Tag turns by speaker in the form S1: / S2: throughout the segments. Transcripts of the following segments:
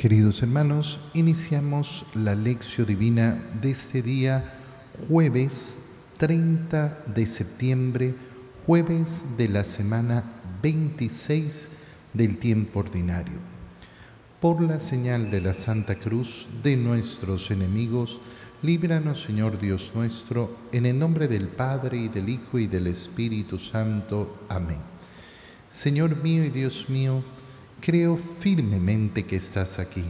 S1: Queridos hermanos, iniciamos la lección divina de este día, jueves 30 de septiembre, jueves de la semana 26 del tiempo ordinario. Por la señal de la Santa Cruz de nuestros enemigos, líbranos Señor Dios nuestro, en el nombre del Padre y del Hijo y del Espíritu Santo. Amén. Señor mío y Dios mío, Creo firmemente que estás aquí,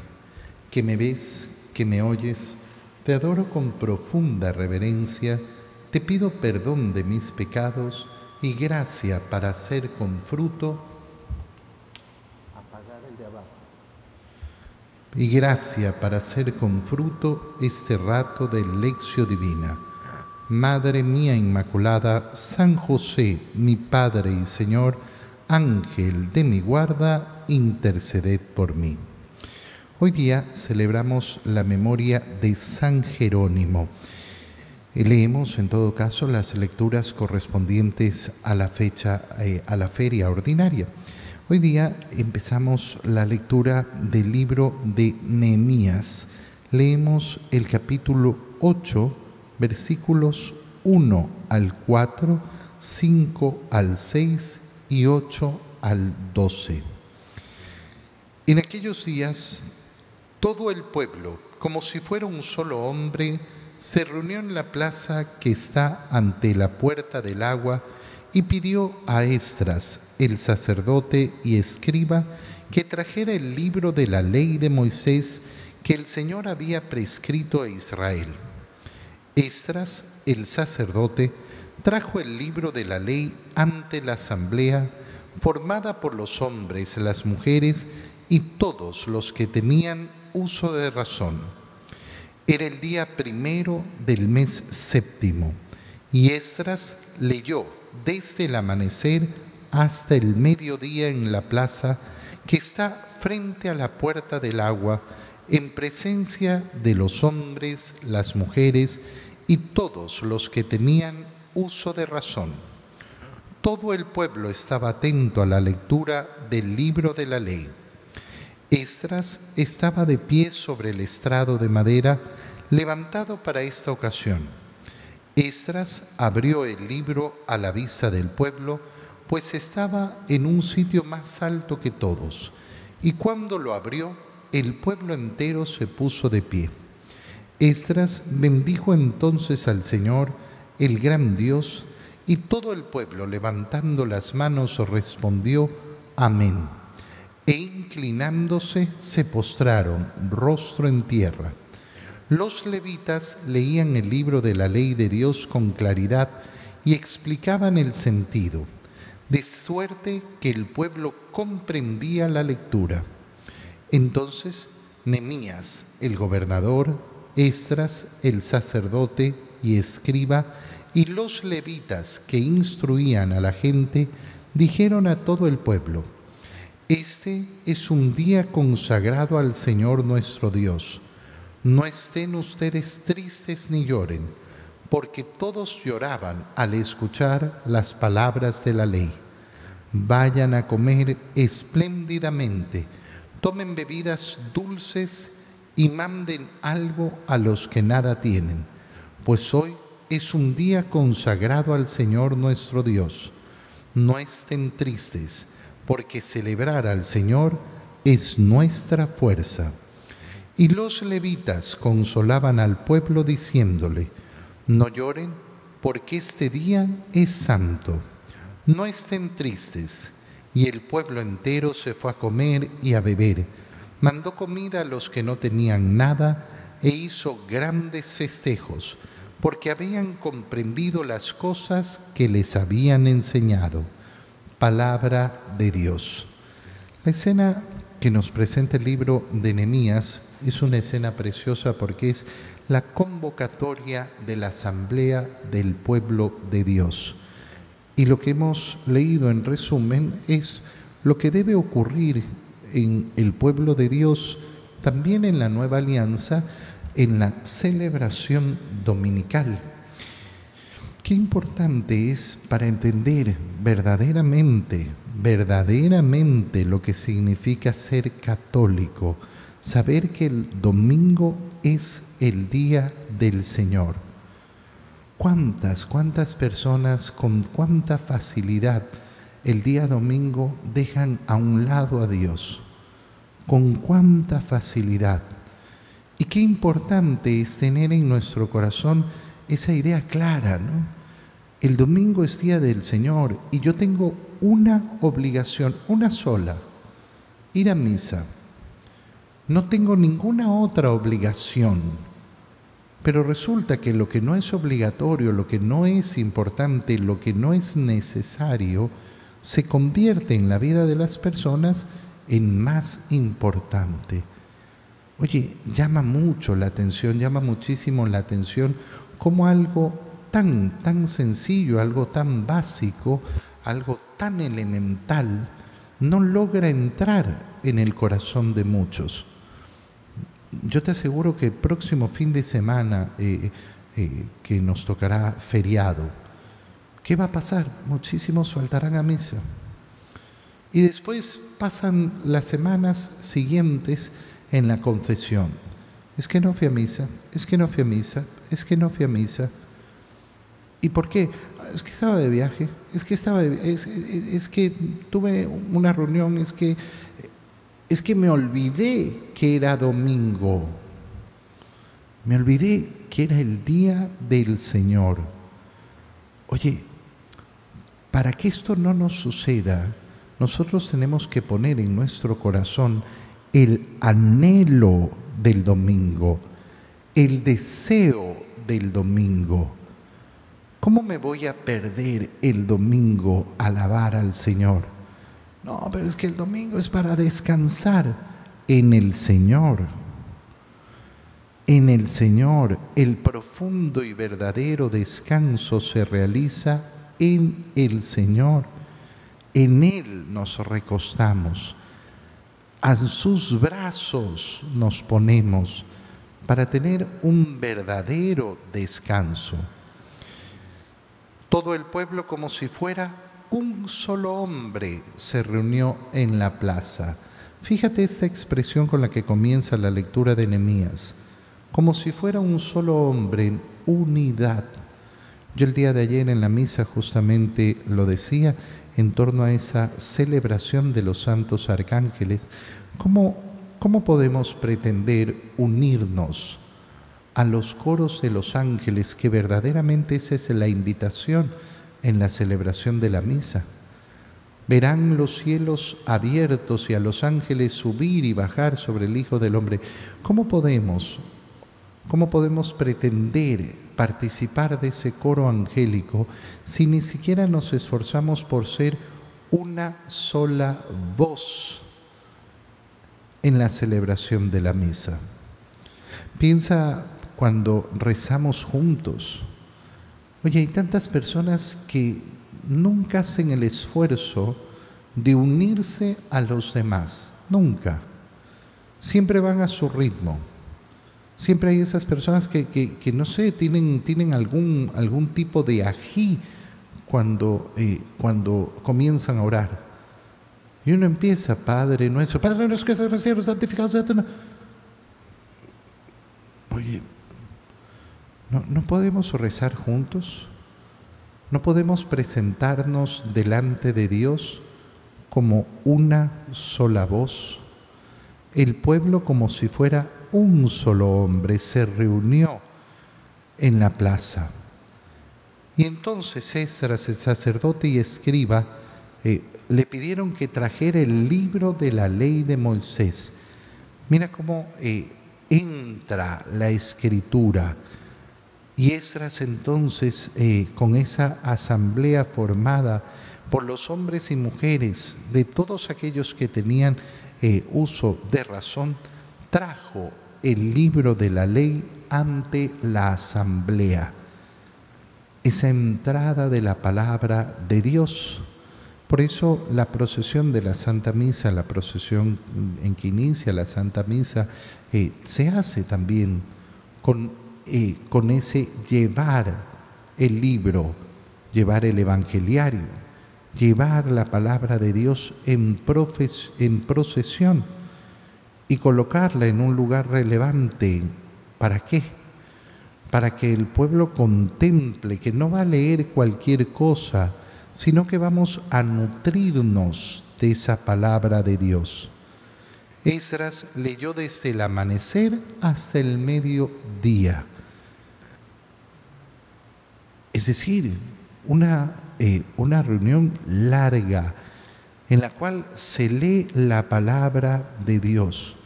S1: que me ves, que me oyes. Te adoro con profunda reverencia. Te pido perdón de mis pecados y gracia para hacer con fruto. Apagar el de abajo. Y gracia para hacer con fruto este rato de lección divina. Madre mía Inmaculada, San José, mi Padre y Señor, Ángel de mi guarda, interceded por mí. Hoy día celebramos la memoria de San Jerónimo. Leemos en todo caso las lecturas correspondientes a la fecha, eh, a la feria ordinaria. Hoy día empezamos la lectura del libro de Nehemías. Leemos el capítulo 8, versículos 1 al 4, 5 al 6 y 8 al 12. En aquellos días, todo el pueblo, como si fuera un solo hombre, se reunió en la plaza que está ante la puerta del agua y pidió a Estras, el sacerdote y escriba, que trajera el libro de la ley de Moisés que el Señor había prescrito a Israel. Estras, el sacerdote, trajo el libro de la ley ante la asamblea formada por los hombres, las mujeres y todos los que tenían uso de razón. Era el día primero del mes séptimo y Estras leyó desde el amanecer hasta el mediodía en la plaza que está frente a la puerta del agua en presencia de los hombres, las mujeres y todos los que tenían uso de razón. Todo el pueblo estaba atento a la lectura del libro de la ley. Estras estaba de pie sobre el estrado de madera levantado para esta ocasión. Estras abrió el libro a la vista del pueblo, pues estaba en un sitio más alto que todos, y cuando lo abrió, el pueblo entero se puso de pie. Estras bendijo entonces al Señor, el gran Dios, y todo el pueblo levantando las manos respondió, Amén. E inclinándose se postraron, rostro en tierra. Los levitas leían el libro de la ley de Dios con claridad y explicaban el sentido, de suerte que el pueblo comprendía la lectura. Entonces Nemías, el gobernador, Estras, el sacerdote y escriba, y los levitas que instruían a la gente dijeron a todo el pueblo, Este es un día consagrado al Señor nuestro Dios. No estén ustedes tristes ni lloren, porque todos lloraban al escuchar las palabras de la ley. Vayan a comer espléndidamente, tomen bebidas dulces y manden algo a los que nada tienen, pues hoy es un día consagrado al Señor nuestro Dios. No estén tristes, porque celebrar al Señor es nuestra fuerza. Y los levitas consolaban al pueblo diciéndole, no lloren, porque este día es santo. No estén tristes. Y el pueblo entero se fue a comer y a beber. Mandó comida a los que no tenían nada e hizo grandes festejos porque habían comprendido las cosas que les habían enseñado. Palabra de Dios. La escena que nos presenta el libro de Nehemías es una escena preciosa porque es la convocatoria de la asamblea del pueblo de Dios. Y lo que hemos leído en resumen es lo que debe ocurrir en el pueblo de Dios, también en la nueva alianza, en la celebración dominical. Qué importante es para entender verdaderamente, verdaderamente lo que significa ser católico, saber que el domingo es el día del Señor. ¿Cuántas, cuántas personas con cuánta facilidad el día domingo dejan a un lado a Dios? Con cuánta facilidad. Y qué importante es tener en nuestro corazón esa idea clara, ¿no? El domingo es día del Señor y yo tengo una obligación, una sola, ir a misa. No tengo ninguna otra obligación. Pero resulta que lo que no es obligatorio, lo que no es importante, lo que no es necesario, se convierte en la vida de las personas en más importante. Oye, llama mucho la atención, llama muchísimo la atención como algo tan, tan sencillo, algo tan básico, algo tan elemental, no logra entrar en el corazón de muchos yo te aseguro que el próximo fin de semana eh, eh, que nos tocará feriado, ¿qué va a pasar? Muchísimos faltarán a misa. Y después pasan las semanas siguientes en la confesión. Es que no fui a misa, es que no fui a misa, es que no fui a misa. ¿Y por qué? Es que estaba de viaje, es que estaba es que tuve una reunión, es que es que me olvidé que era domingo. Me olvidé que era el día del Señor. Oye, para que esto no nos suceda, nosotros tenemos que poner en nuestro corazón el anhelo del domingo, el deseo del domingo. ¿Cómo me voy a perder el domingo alabar al Señor? No, pero es que el domingo es para descansar en el Señor. En el Señor el profundo y verdadero descanso se realiza en el Señor. En Él nos recostamos. A sus brazos nos ponemos para tener un verdadero descanso. Todo el pueblo como si fuera un solo hombre se reunió en la plaza. Fíjate esta expresión con la que comienza la lectura de Nehemías, como si fuera un solo hombre en unidad. Yo el día de ayer en la misa justamente lo decía en torno a esa celebración de los santos arcángeles. ¿Cómo, cómo podemos pretender unirnos a los coros de los ángeles, que verdaderamente esa es la invitación? en la celebración de la misa. Verán los cielos abiertos y a los ángeles subir y bajar sobre el Hijo del Hombre. ¿Cómo podemos, cómo podemos pretender participar de ese coro angélico si ni siquiera nos esforzamos por ser una sola voz en la celebración de la misa? Piensa cuando rezamos juntos Oye, hay tantas personas que nunca hacen el esfuerzo de unirse a los demás, nunca. Siempre van a su ritmo. Siempre hay esas personas que, no sé, tienen, tienen algún, algún tipo de ají cuando, eh, cuando comienzan a orar. Y uno empieza, Padre nuestro, Padre nuestro que estás en el santificado sea tu Oye, ¿No, podemos rezar juntos? ¿No podemos presentarnos delante de Dios como una sola voz? El pueblo como si fuera un solo hombre se reunió en la plaza. Y entonces Esdras, el sacerdote y escriba, eh, le pidieron que trajera el libro de la ley de Moisés. Mira cómo eh, entra la escritura y Esdras entonces, eh, con esa asamblea formada por los hombres y mujeres de todos aquellos que tenían eh, uso de razón, trajo el libro de la ley ante la asamblea. Esa entrada de la palabra de Dios. Por eso la procesión de la Santa Misa, la procesión en que inicia la Santa Misa, eh, se hace también con con ese llevar el libro, llevar el evangeliario, llevar la palabra de Dios en, procesión. y colocarla en un lugar relevante. ¿Para qué? Para que el pueblo contemple que no va a leer cualquier cosa, sino que vamos a nutrirnos de esa palabra de Dios. Esdras leyó desde el amanecer hasta el mediodía. Es decir, una, eh, una reunión larga en la cual se lee la palabra de Dios.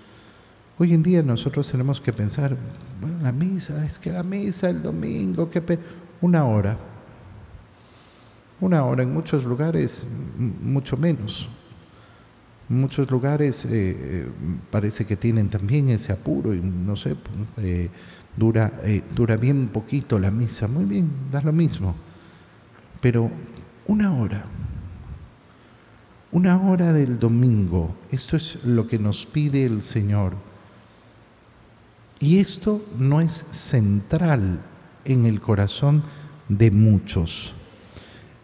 S1: Hoy en día nosotros tenemos que pensar, bueno, la misa, es que la misa el domingo, que una hora. Una hora en muchos lugares, mucho menos. En muchos lugares eh, eh, parece que tienen también ese apuro y no sé, dura, dura bien poquito la misa. Muy bien, da lo mismo. Pero una hora, una hora del domingo, esto es lo que nos pide el Señor y esto no es central en el corazón de muchos.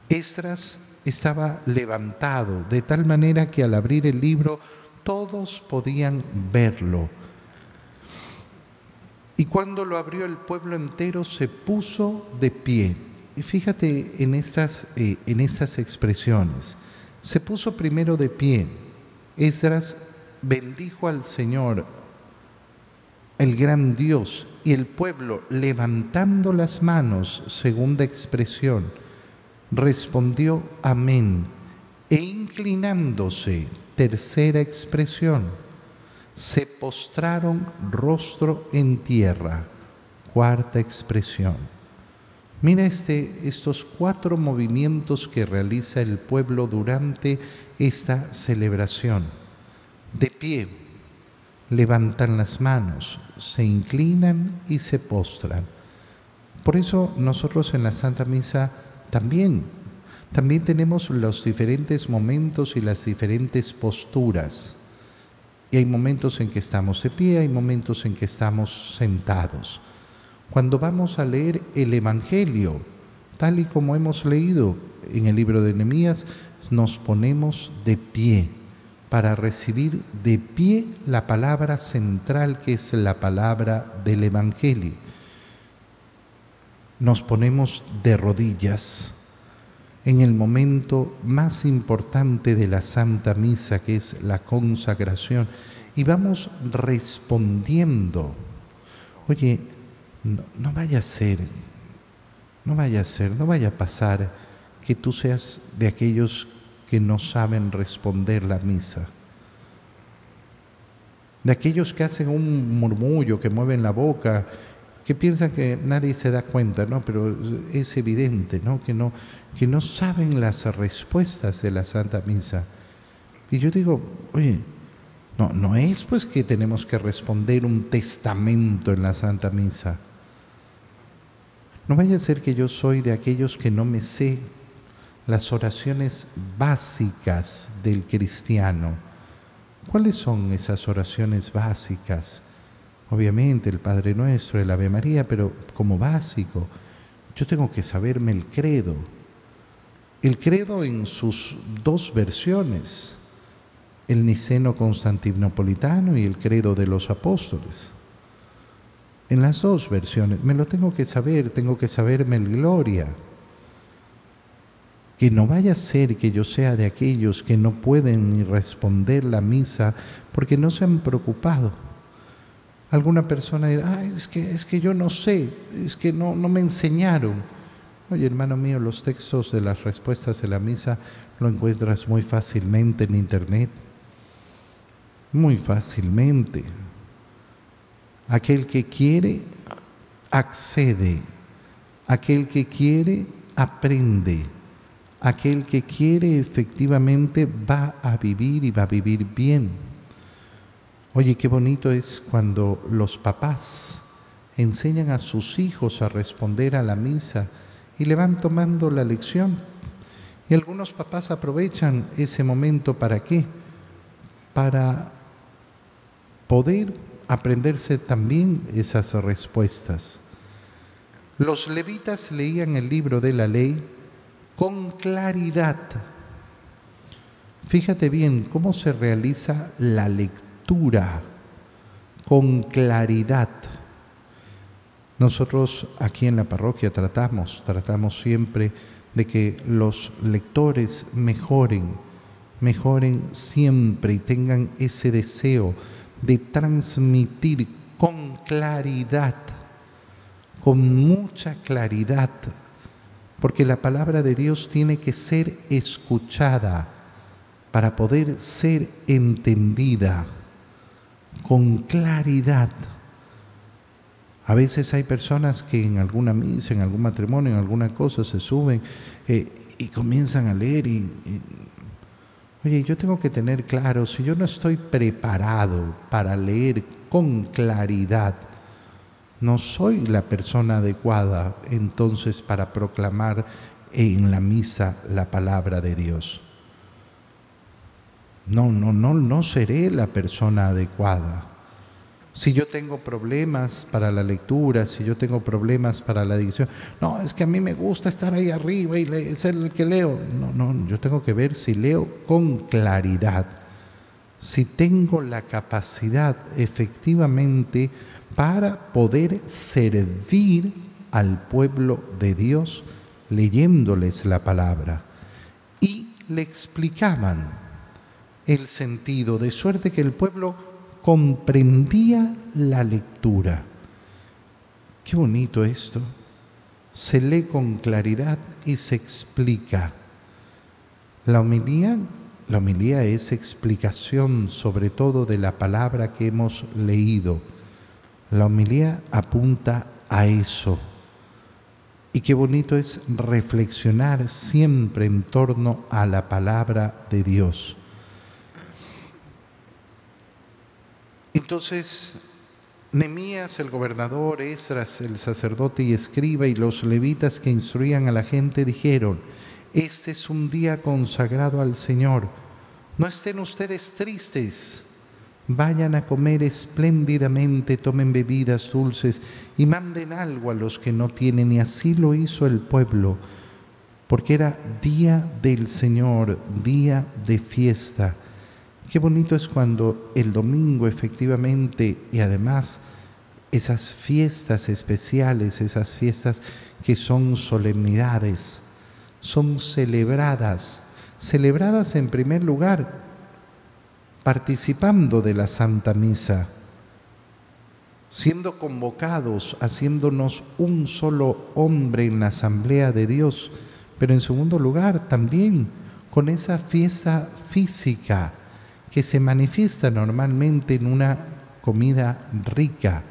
S1: Estras estaba levantado de tal manera que al abrir el libro todos podían verlo. Y cuando lo abrió el pueblo entero se puso de pie. Y fíjate en estas, eh, en estas expresiones. Se puso primero de pie. Esdras bendijo al Señor, el gran Dios y el pueblo levantando las manos, segunda expresión, respondió amén e inclinándose, tercera expresión, se postraron rostro en tierra, cuarta expresión. Mira este, estos cuatro movimientos que realiza el pueblo durante esta celebración. De pie, levantan las manos, se inclinan y se postran. Por eso nosotros en la Santa Misa también, también tenemos los diferentes momentos y las diferentes posturas. Y hay momentos en que estamos de pie, hay momentos en que estamos sentados. Cuando vamos a leer el Evangelio, tal y como hemos leído en el libro de Nehemías, nos ponemos de pie para recibir de pie la palabra central que es la palabra del Evangelio. Nos ponemos de rodillas en el momento más importante de la Santa Misa, que es la consagración, y vamos respondiendo. Oye, no, vaya a ser, no vaya a ser, no vaya a pasar que tú seas de aquellos que no saben responder la misa. De aquellos que hacen un murmullo, que mueven la boca, que piensan que nadie se da cuenta, ¿no? Pero es evidente, ¿no? Que no, que no saben las respuestas de la Santa Misa. Y yo digo, oye, no, no es pues que tenemos que responder un testamento en la Santa Misa. No vaya a ser que yo soy de aquellos que no me sé las oraciones básicas del cristiano. ¿Cuáles son esas oraciones básicas? Obviamente el Padre Nuestro, el Ave María, pero como básico, yo tengo que saberme el credo. El credo en sus dos versiones, el niceno constantinopolitano y el credo de los apóstoles. En las dos versiones, me lo tengo que saber, tengo que saberme el gloria que no vaya a ser que yo sea de aquellos que no pueden ni responder la misa porque no se han preocupado. Alguna persona dirá, es que, es que yo no sé, es que no, no me enseñaron. Oye, hermano mío, los textos de las respuestas de la misa lo encuentras muy fácilmente en internet. Muy fácilmente. Aquel que quiere, accede. Aquel que quiere, aprende aquel que quiere efectivamente va a vivir y va a vivir bien. Oye, qué bonito es cuando los papás enseñan a sus hijos a responder a la misa y le van tomando la lección. Y algunos papás aprovechan ese momento para qué? Para poder aprenderse también esas respuestas. Los levitas leían el libro de la ley con claridad. Fíjate bien cómo se realiza la lectura con claridad. Nosotros aquí en la parroquia tratamos, tratamos siempre de que los lectores mejoren, mejoren siempre y tengan ese deseo de transmitir con claridad, con mucha claridad, porque la palabra de Dios tiene que ser escuchada para poder ser entendida con claridad. A veces hay personas que en alguna misa, en algún matrimonio, en alguna cosa se suben eh, y comienzan a leer y, oye, yo tengo que tener claro, si yo no estoy preparado para leer con claridad, no soy la persona adecuada entonces para proclamar en la misa la palabra de Dios. No, no, no, no seré la persona adecuada. Si yo tengo problemas para la lectura, si yo tengo problemas para la dicción, no, es que a mí me gusta estar ahí arriba y ser el que leo. No, no, yo tengo que ver si leo con claridad, si tengo la capacidad efectivamente para poder servir al pueblo de Dios leyéndoles la palabra. Y le explicaban el sentido, de suerte que el pueblo comprendía la lectura. Qué bonito esto. Se lee con claridad y se explica. La homilía, la homilía es explicación sobre todo de la palabra que hemos leído. La homilía apunta a eso. Y qué bonito es reflexionar siempre en torno a la palabra de Dios. Entonces, Nemías, el gobernador, Esdras, el sacerdote y escriba, y los levitas que instruían a la gente dijeron, este es un día consagrado al Señor, no estén ustedes tristes, vayan a comer espléndidamente, tomen bebidas dulces y manden algo a los que no tienen, y así lo hizo el pueblo, porque era día del Señor, día de fiesta Qué bonito es cuando el domingo efectivamente y además esas fiestas especiales, esas fiestas que son solemnidades, son celebradas, celebradas en primer lugar participando de la Santa Misa, siendo convocados, haciéndonos un solo hombre en la asamblea de Dios, pero en segundo lugar también con esa fiesta física que se manifiesta normalmente en una comida rica,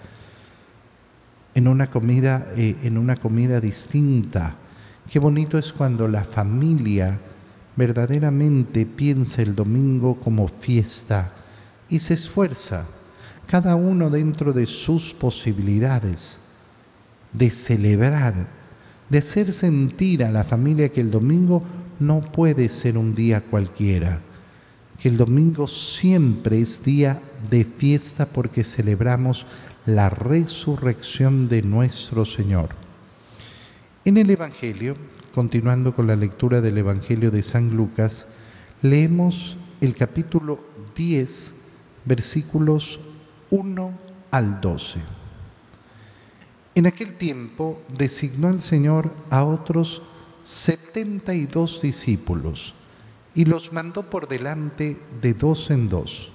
S1: en una comida, eh, en una comida distinta. Qué bonito es cuando la familia verdaderamente piensa el domingo como fiesta y se esfuerza, cada uno dentro de sus posibilidades, de celebrar, de hacer sentir a la familia que el domingo no puede ser un día cualquiera que el domingo siempre es día de fiesta porque celebramos la resurrección de nuestro Señor. En el Evangelio, continuando con la lectura del Evangelio de San Lucas, leemos el capítulo 10, versículos 1 al 12. En aquel tiempo designó el Señor a otros 72 discípulos y los mandó por delante de dos en dos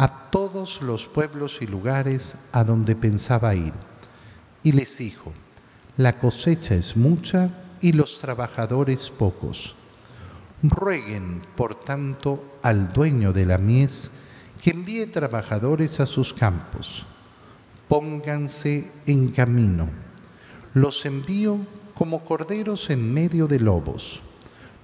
S1: a todos los pueblos y lugares a donde pensaba ir. Y les dijo, la cosecha es mucha y los trabajadores pocos. Rueguen, por tanto, al dueño de la mies que envíe trabajadores a sus campos. Pónganse en camino. Los envío como corderos en medio de lobos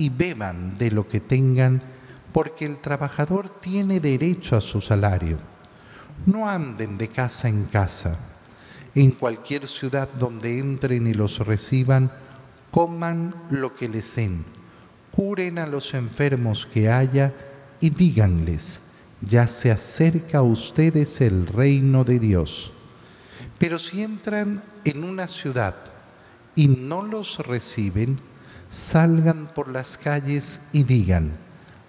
S1: y beban de lo que tengan, porque el trabajador tiene derecho a su salario. no anden de casa en casa. En cualquier ciudad donde entren y los reciban, coman lo que les den, curen a los enfermos que haya y díganles, ya se acerca a ustedes el reino de Dios. Pero si entran en una ciudad y no los reciben, salgan por las calles y digan,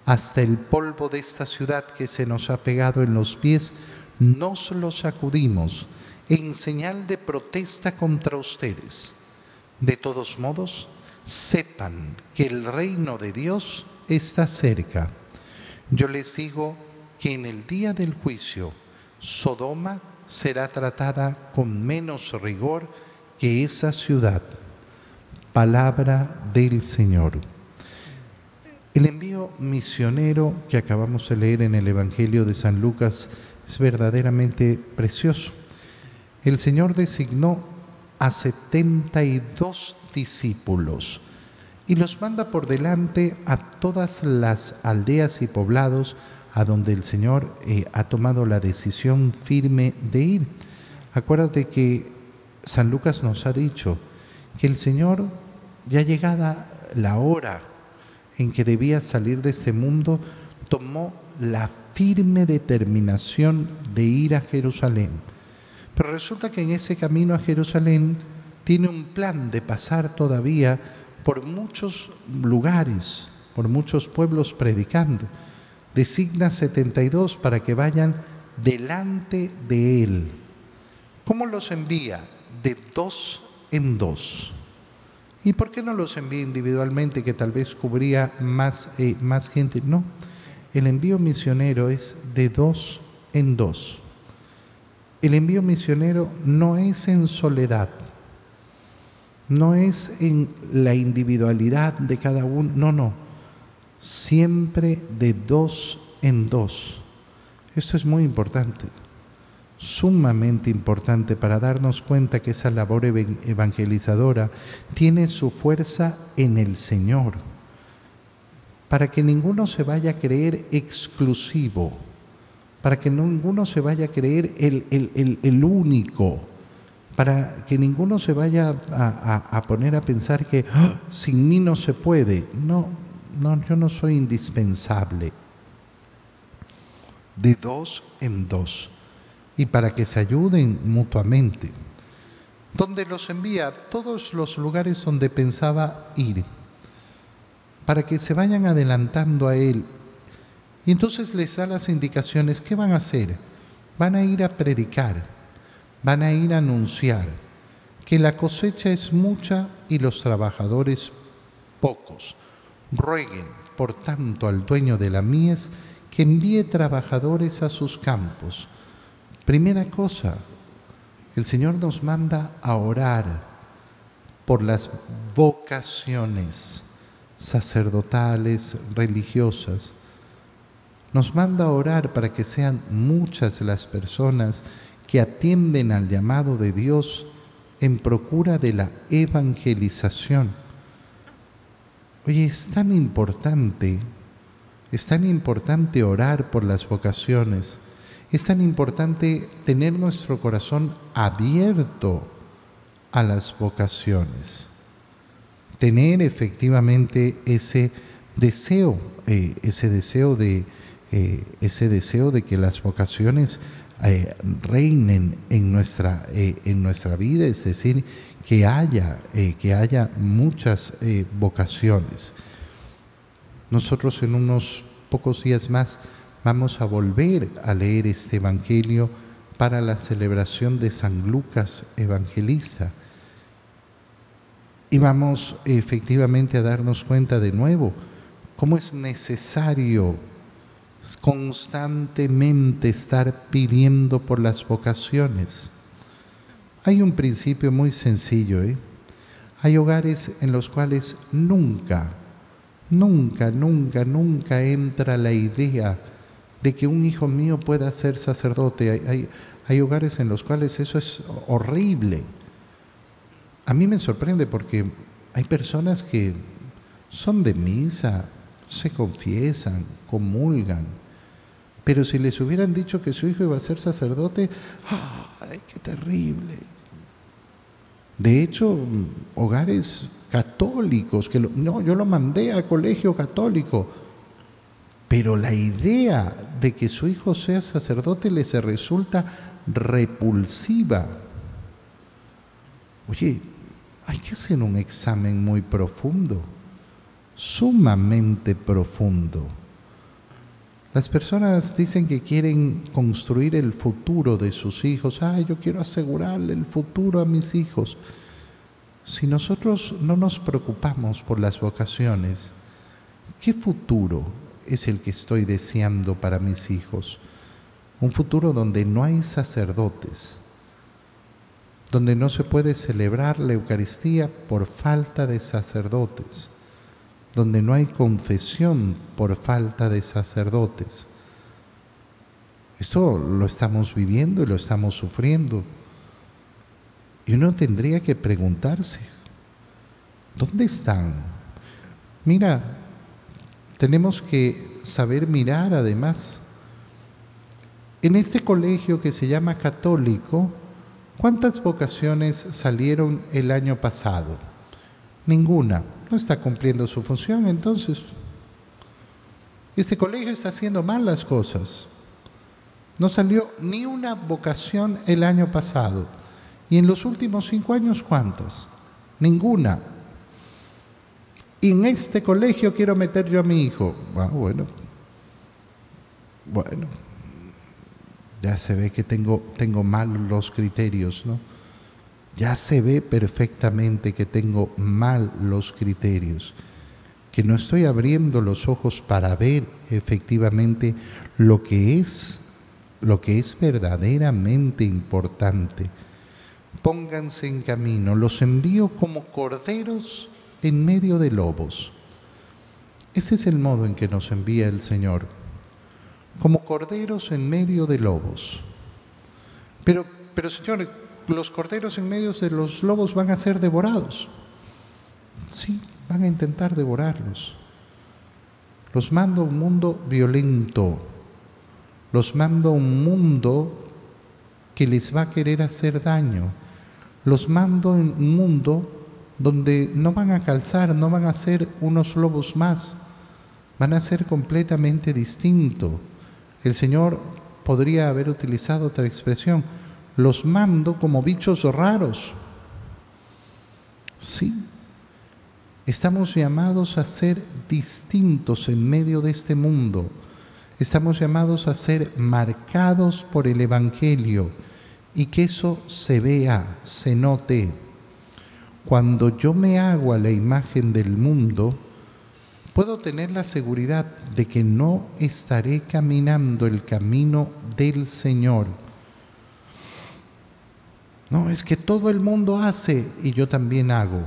S1: hasta el polvo de esta ciudad que se nos ha pegado en los pies, nos lo sacudimos en señal de protesta contra ustedes. De todos modos, sepan que el reino de Dios está cerca. Yo les digo que en el día del juicio, Sodoma será tratada con menos rigor que esa ciudad. Palabra del Señor. El envío misionero que acabamos de leer en el Evangelio de San Lucas es verdaderamente precioso. El Señor designó a 72 discípulos y los manda por delante a todas las aldeas y poblados a donde el Señor eh, ha tomado la decisión firme de ir. Acuérdate que San Lucas nos ha dicho que el Señor, ya llegada la hora en que debía salir de este mundo, tomó la firme determinación de ir a Jerusalén. Pero resulta que en ese camino a Jerusalén tiene un plan de pasar todavía por muchos lugares, por muchos pueblos predicando. Designa 72 para que vayan delante de Él. ¿Cómo los envía? De dos en dos. ¿Y por qué no los envía individualmente, que tal vez cubría más, eh, más gente? No, el envío misionero es de dos en dos. El envío misionero no es en soledad, no es en la individualidad de cada uno, no, no, siempre de dos en dos. Esto es muy importante, sumamente importante para darnos cuenta que esa labor evangelizadora tiene su fuerza en el Señor, para que ninguno se vaya a creer exclusivo, para que ninguno se vaya a creer el, único, para que ninguno se vaya a, poner a pensar que ¡Ah! sin mí no se puede. No, no, yo no soy indispensable. De dos en dos. Y para que se ayuden mutuamente. Donde los envía a todos los lugares donde pensaba ir. Para que se vayan adelantando a Él. Y entonces les da las indicaciones. ¿Qué van a hacer? Van a ir a predicar. Van a ir a anunciar que la cosecha es mucha y los trabajadores pocos Rueguen, por tanto, al dueño de la mies que envíe trabajadores a sus campos. Primera cosa, el Señor nos manda a orar por las vocaciones sacerdotales, religiosas. Nos manda a orar para que sean muchas las personas que atienden al llamado de Dios en procura de la evangelización Oye, es tan importante, es tan importante orar por las vocaciones, es tan importante tener nuestro corazón abierto a las vocaciones, tener efectivamente ese deseo, eh, ese deseo de eh, ese deseo de que las vocaciones eh, reinen en nuestra, en nuestra vida, es decir, que haya, que haya muchas vocaciones. Nosotros en unos pocos días más vamos a volver a leer este Evangelio para la celebración de San Lucas Evangelista. Y vamos efectivamente a darnos cuenta de nuevo cómo es necesario constantemente estar pidiendo por las vocaciones hay un principio muy sencillo. ¿eh? Hay hogares en los cuales nunca, nunca, nunca, nunca entra la idea de que un hijo mío pueda ser sacerdote. Hay, hay, hogares en los cuales eso es horrible. A mí me sorprende porque hay personas que son de misa, se confiesan, comulgan, Pero si les hubieran dicho que su hijo iba a ser sacerdote, ¡ay, qué terrible! De hecho, hogares católicos, que no, yo lo mandé a colegio católico, pero la idea de que su hijo sea sacerdote les resulta repulsiva. Oye, hay que hacer un examen muy profundo, sumamente profundo. Las personas dicen que quieren construir el futuro de sus hijos. Ah, yo quiero asegurarle el futuro a mis hijos. Si nosotros no nos preocupamos por las vocaciones, ¿qué futuro es el que estoy deseando para mis hijos? Un futuro donde no hay sacerdotes, donde no se puede celebrar la Eucaristía por falta de sacerdotes donde no hay confesión por falta de sacerdotes. Esto lo estamos viviendo y lo estamos sufriendo. Y uno tendría que preguntarse, ¿dónde están? Mira, tenemos que saber mirar además. En este colegio que se llama católico, ¿cuántas vocaciones salieron el año pasado? Ninguna no está cumpliendo su función, entonces este colegio está haciendo mal las cosas. No salió ni una vocación el año pasado. Y en los últimos cinco años, ¿cuántas? Ninguna. Y en este colegio quiero meter yo a mi hijo. Ah, bueno. Bueno. Ya se ve que tengo, tengo mal los criterios, ¿no? ya se ve perfectamente que tengo mal los criterios, que no estoy abriendo los ojos para ver efectivamente lo que es, lo que es verdaderamente importante. Pónganse en camino, los envío como corderos en medio de lobos. Ese es el modo en que nos envía el Señor, como corderos en medio de lobos. Pero, pero Señor, los corderos en medio de los lobos van a ser devorados. Sí, van a intentar devorarlos. Los mando a un mundo violento. Los mando a un mundo que les va a querer hacer daño. Los mando a un mundo donde no van a calzar, no van a ser unos lobos más, van a ser completamente distintos. El Señor podría haber utilizado otra expresión, los mando como bichos raros. Sí, estamos llamados a ser distintos en medio de este mundo. Estamos llamados a ser marcados por el Evangelio y que eso se vea, se note. Cuando yo me hago a la imagen del mundo, puedo tener la seguridad de que no estaré caminando el camino del Señor no, es que todo el mundo hace y yo también hago.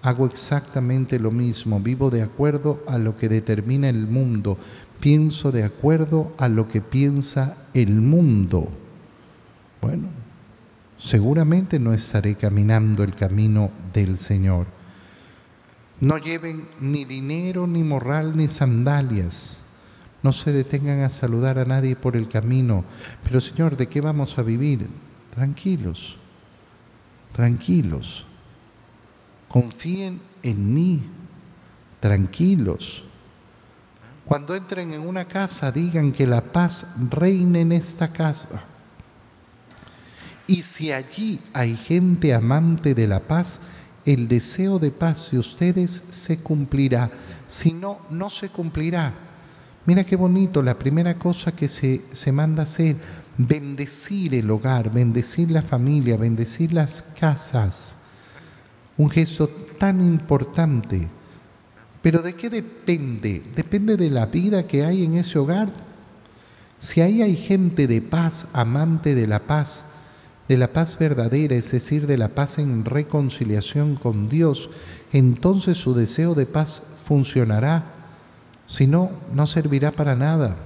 S1: Hago exactamente lo mismo, vivo de acuerdo a lo que determina el mundo, pienso de acuerdo a lo que piensa el mundo. Bueno, seguramente no estaré caminando el camino del Señor. No lleven ni dinero, ni morral, ni sandalias. No se detengan a saludar a nadie por el camino. Pero Señor, ¿de qué vamos a vivir? Tranquilos tranquilos. Confíen en mí, tranquilos. Cuando entren en una casa, digan que la paz reine en esta casa. Y si allí hay gente amante de la paz, el deseo de paz de ustedes se cumplirá. Si no, no se cumplirá. Mira qué bonito, la primera cosa que se, se manda hacer, bendecir el hogar, bendecir la familia, bendecir las casas. Un gesto tan importante. Pero ¿de qué depende? Depende de la vida que hay en ese hogar. Si ahí hay gente de paz, amante de la paz, de la paz verdadera, es decir, de la paz en reconciliación con Dios, entonces su deseo de paz funcionará. Si no, no servirá para nada.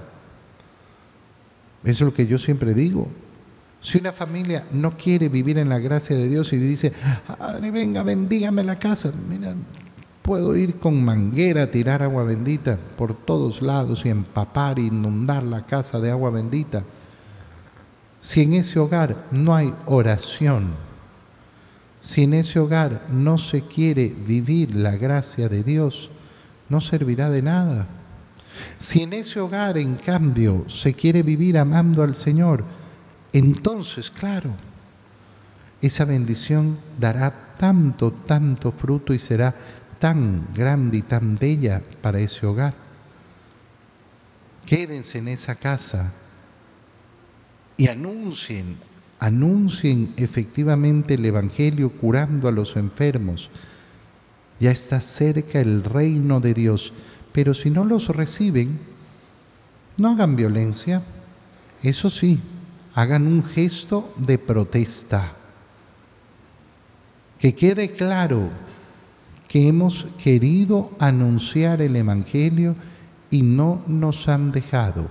S1: Es lo que yo siempre digo. Si una familia no quiere vivir en la gracia de Dios y dice, Padre, venga, bendígame la casa, mira, puedo ir con manguera a tirar agua bendita por todos lados y empapar, inundar la casa de agua bendita. Si en ese hogar no hay oración, si en ese hogar no se quiere vivir la gracia de Dios, no servirá de nada. Si en ese hogar, en cambio, se quiere vivir amando al Señor, entonces, claro, esa bendición dará tanto, tanto fruto y será tan grande y tan bella para ese hogar. Quédense en esa casa y anuncien, anuncien efectivamente el Evangelio curando a los enfermos. Ya está cerca el reino de Dios, pero si no los reciben, no hagan violencia. Eso sí, hagan un gesto de protesta. Que quede claro que hemos querido anunciar el Evangelio y no nos han dejado.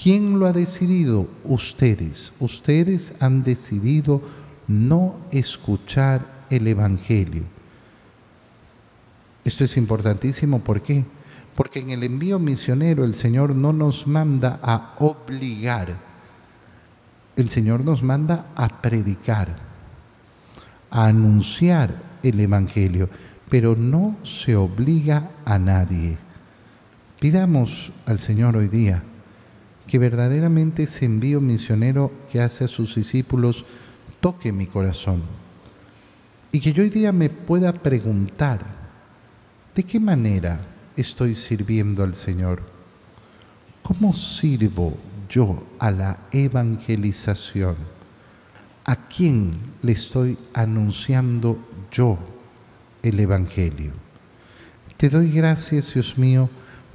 S1: ¿Quién lo ha decidido? Ustedes. Ustedes han decidido no escuchar el Evangelio. Esto es importantísimo, ¿por qué? Porque en el envío misionero el Señor no nos manda a obligar, el Señor nos manda a predicar, a anunciar el Evangelio pero no se obliga a nadie. Pidamos al Señor hoy día que verdaderamente ese envío misionero que hace a sus discípulos toque mi corazón y que yo hoy día me pueda preguntar, ¿de qué manera estoy sirviendo al Señor? ¿Cómo sirvo yo a la evangelización? ¿A quién le estoy anunciando yo? el Evangelio. Te doy gracias, Dios mío,